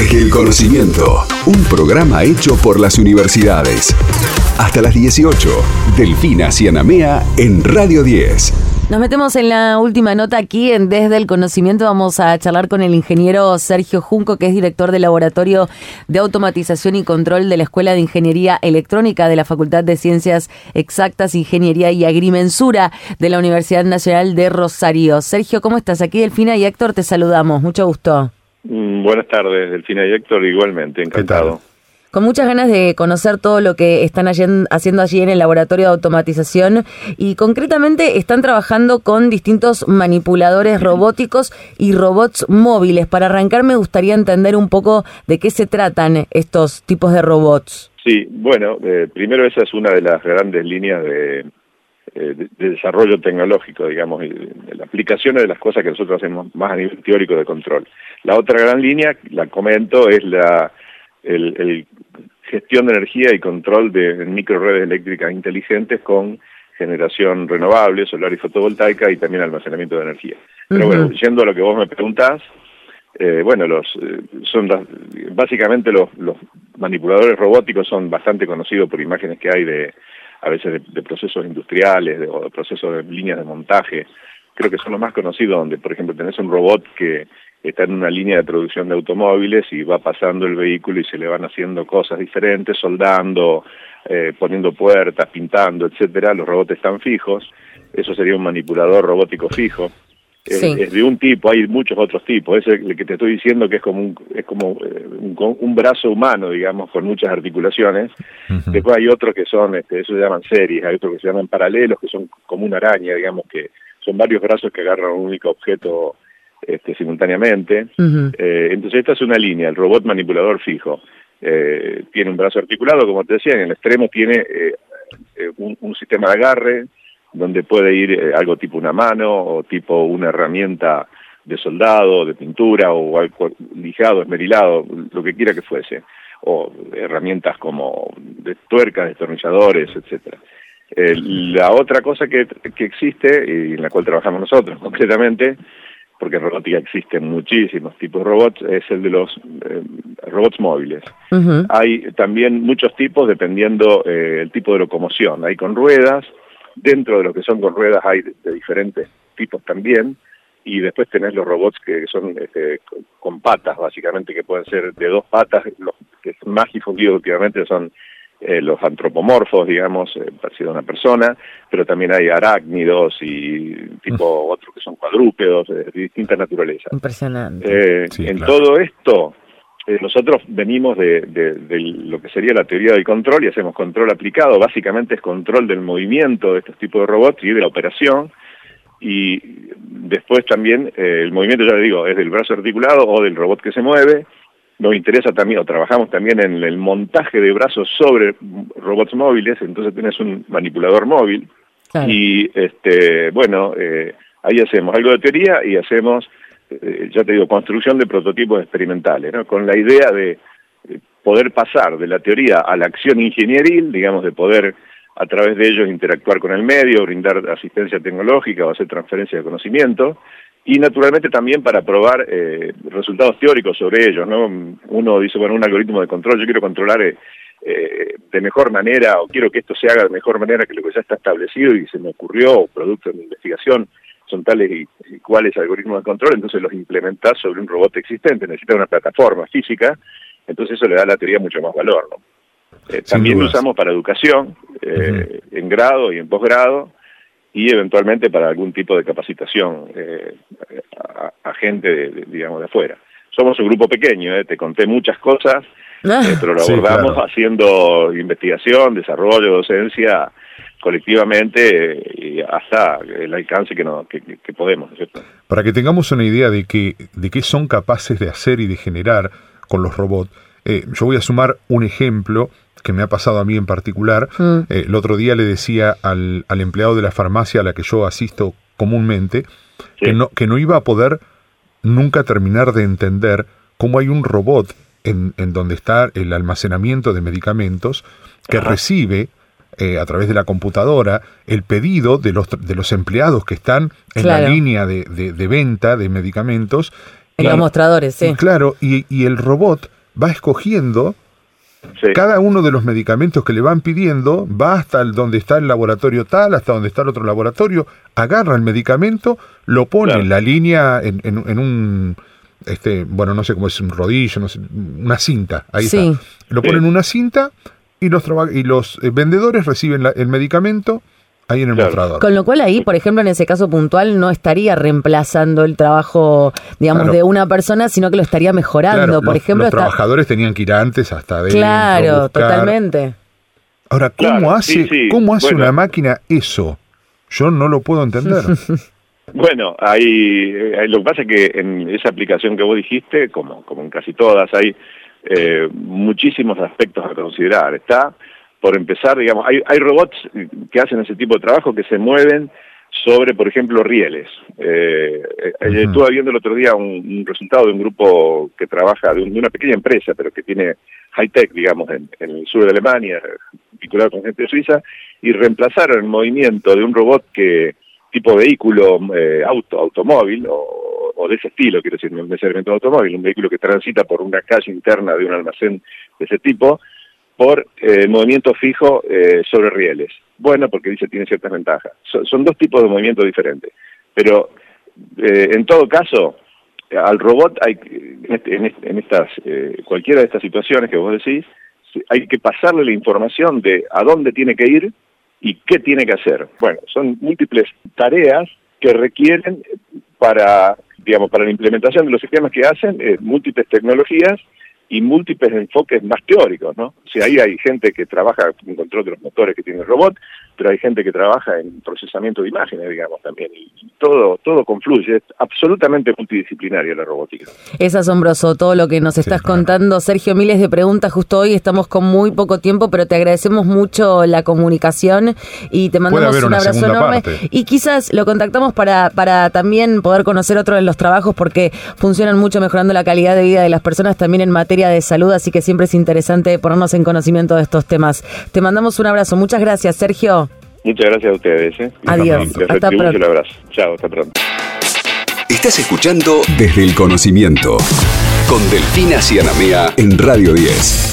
Desde el conocimiento, un programa hecho por las universidades. Hasta las 18, Delfina Cianamea en Radio 10. Nos metemos en la última nota aquí en Desde el Conocimiento. Vamos a charlar con el ingeniero Sergio Junco, que es director del Laboratorio de Automatización y Control de la Escuela de Ingeniería Electrónica de la Facultad de Ciencias Exactas, Ingeniería y Agrimensura de la Universidad Nacional de Rosario. Sergio, ¿cómo estás? Aquí Delfina y Héctor te saludamos. Mucho gusto. Mm, buenas tardes, Delfina y Héctor, igualmente, encantado. Con muchas ganas de conocer todo lo que están haciendo allí en el laboratorio de automatización y concretamente están trabajando con distintos manipuladores robóticos y robots móviles. Para arrancar me gustaría entender un poco de qué se tratan estos tipos de robots. Sí, bueno, eh, primero esa es una de las grandes líneas de, de, desarrollo tecnológico, digamos, de, la aplicación de las cosas que nosotros hacemos más a nivel teórico de control. La otra gran línea, la comento, es la el, gestión de energía y control de microredes eléctricas inteligentes con generación renovable, solar y fotovoltaica y también almacenamiento de energía. Pero bueno, yendo a lo que vos me preguntás, eh, bueno, los eh, son básicamente los, los manipuladores robóticos son bastante conocidos por imágenes que hay de a veces de, procesos industriales o de procesos de líneas de montaje. Creo que son los más conocidos donde, por ejemplo, tenés un robot que está en una línea de producción de automóviles y va pasando el vehículo y se le van haciendo cosas diferentes, soldando, eh, poniendo puertas, pintando, etcétera. Los robots están fijos. Eso sería un manipulador robótico fijo. Es, de un tipo, hay muchos otros tipos. Ese el que te estoy diciendo que es como un, es como eh, un, brazo humano, digamos, con muchas articulaciones. Después hay otros que son, este, eso se llaman series, hay otros que se llaman paralelos, que son como una araña, digamos, que son varios brazos que agarran un único objeto este, simultáneamente. Eh, entonces esta es una línea, el robot manipulador fijo. Eh, tiene un brazo articulado, como te decía, en el extremo tiene eh, un, sistema de agarre donde puede ir algo tipo una mano o tipo una herramienta de soldado, de pintura o algo lijado, esmerilado, lo que quiera que fuese, o herramientas como de tuercas, destornilladores, etcétera. la otra cosa que, que existe y en la cual trabajamos nosotros concretamente porque en robótica existen muchísimos tipos de robots, es el de los eh, robots móviles. Hay también muchos tipos dependiendo eh, el tipo de locomoción. Hay con ruedas, dentro de lo que son con ruedas hay de, diferentes tipos también, y después tenés los robots que son este, con patas, básicamente, que pueden ser de dos patas, los que más difundidos últimamente son eh, los antropomorfos, digamos, eh, parecido a una persona, pero también hay arácnidos y tipo otros que son cuadrúpedos, de distintas naturalezas. Impresionante. Eh, en todo esto, nosotros venimos de, lo que sería la teoría del control y hacemos control aplicado, básicamente es control del movimiento de estos tipos de robots y de la operación, y después también el movimiento, ya le digo, es del brazo articulado o del robot que se mueve, nos interesa también, o trabajamos también en el montaje de brazos sobre robots móviles, entonces tienes un manipulador móvil. Y, este bueno, eh, ahí hacemos algo de teoría y hacemos, eh, ya te digo, construcción de prototipos experimentales, ¿no? Con la idea de poder pasar de la teoría a la acción ingenieril, digamos, de poder a través de ellos interactuar con el medio, brindar asistencia tecnológica o hacer transferencia de conocimiento, y naturalmente también para probar eh, resultados teóricos sobre ellos. ¿no? Uno dice, bueno, un algoritmo de control, yo quiero controlar eh, eh, de mejor manera o quiero que esto se haga de mejor manera que lo que ya está establecido y se me ocurrió, o producto de mi investigación, son tales y, cuáles algoritmos de control, entonces los implementas sobre un robot existente, necesita una plataforma física, entonces eso le da a la teoría mucho más valor. ¿no? también lo usamos para educación, en grado y en posgrado, y eventualmente para algún tipo de capacitación eh, a, gente, de, digamos, de afuera. Somos un grupo pequeño, eh, te conté muchas cosas, ah. eh, pero lo abordamos haciendo investigación, desarrollo, docencia colectivamente y hasta el alcance que, no, que, podemos. Para que tengamos una idea de, que, de qué son capaces de hacer y de generar con los robots, yo voy a sumar un ejemplo que me ha pasado a mí en particular. Mm. Eh, el otro día le decía al, al, empleado de la farmacia a la que yo asisto comúnmente que, no, que no iba a poder nunca terminar de entender cómo hay un robot en, en donde está el almacenamiento de medicamentos que recibe eh, a través de la computadora el pedido de los, de los empleados que están en la línea de, de, de, venta de medicamentos. En los mostradores, sí. claro, y, y el robot va escogiendo cada uno de los medicamentos que le van pidiendo va hasta el, donde está el laboratorio tal, hasta donde está el otro laboratorio, agarra el medicamento, lo pone en la línea, en, en, un, este, bueno, no sé cómo es, un rodillo, no sé, una cinta, ahí está. Lo pone en una cinta y los, y los eh, vendedores reciben el medicamento ahí en el mostrador. Con lo cual ahí, por ejemplo, en ese caso puntual, no estaría reemplazando el trabajo, digamos, de una persona, sino que lo estaría mejorando. por los, ejemplo, los trabajadores tenían que ir antes hasta adentro. Claro, totalmente. Ahora, ¿cómo hace, ¿cómo hace una máquina eso? Yo no lo puedo entender. bueno, hay, eh, lo que pasa es que en esa aplicación que vos dijiste, como, como en casi todas, hay eh, muchísimos aspectos a considerar. Está por empezar, digamos, hay, hay robots que hacen ese tipo de trabajo que se mueven sobre, por ejemplo, rieles. Eh, eh Estuve viendo el otro día un, resultado de un grupo que trabaja, de, una pequeña empresa, pero que tiene high-tech, digamos, en, el sur de Alemania, vinculado con gente de Suiza, y reemplazaron el movimiento de un robot que tipo vehículo, eh, auto, automóvil, o, o, de ese estilo, quiero decir, no necesariamente automóvil, un vehículo que transita por una calle interna de un almacén de ese tipo, por eh, movimiento fijo eh, sobre rieles. Bueno, porque dice tiene ciertas ventajas. son dos tipos de movimiento diferentes. Pero eh, en todo caso, al robot hay en, este, en, estas eh, cualquiera de estas situaciones que vos decís, hay que pasarle la información de a dónde tiene que ir y qué tiene que hacer. Bueno, son múltiples tareas que requieren para digamos para la implementación de los sistemas que hacen múltiples tecnologías y múltiples enfoques más teóricos, ¿no? O sea, ahí hay gente que trabaja en control de los motores que tiene el robot, pero hay gente que trabaja en procesamiento de imágenes, digamos, también, y, todo, todo confluye, es absolutamente multidisciplinaria la robótica. Es asombroso todo lo que nos estás contando, Sergio, miles de preguntas justo hoy, estamos con muy poco tiempo, pero te agradecemos mucho la comunicación y te mandamos un abrazo enorme. Y quizás lo contactamos para, para también poder conocer otro de los trabajos porque funcionan mucho mejorando la calidad de vida de las personas también en materia de salud, así que siempre es interesante ponernos en conocimiento de estos temas. Te mandamos un abrazo. Muchas gracias, Sergio. Muchas gracias a ustedes. ¿eh? Adiós. hasta pronto. Un abrazo. Chao, hasta pronto. Estás escuchando Desde el Conocimiento con Delfina Cianamea en Radio 10.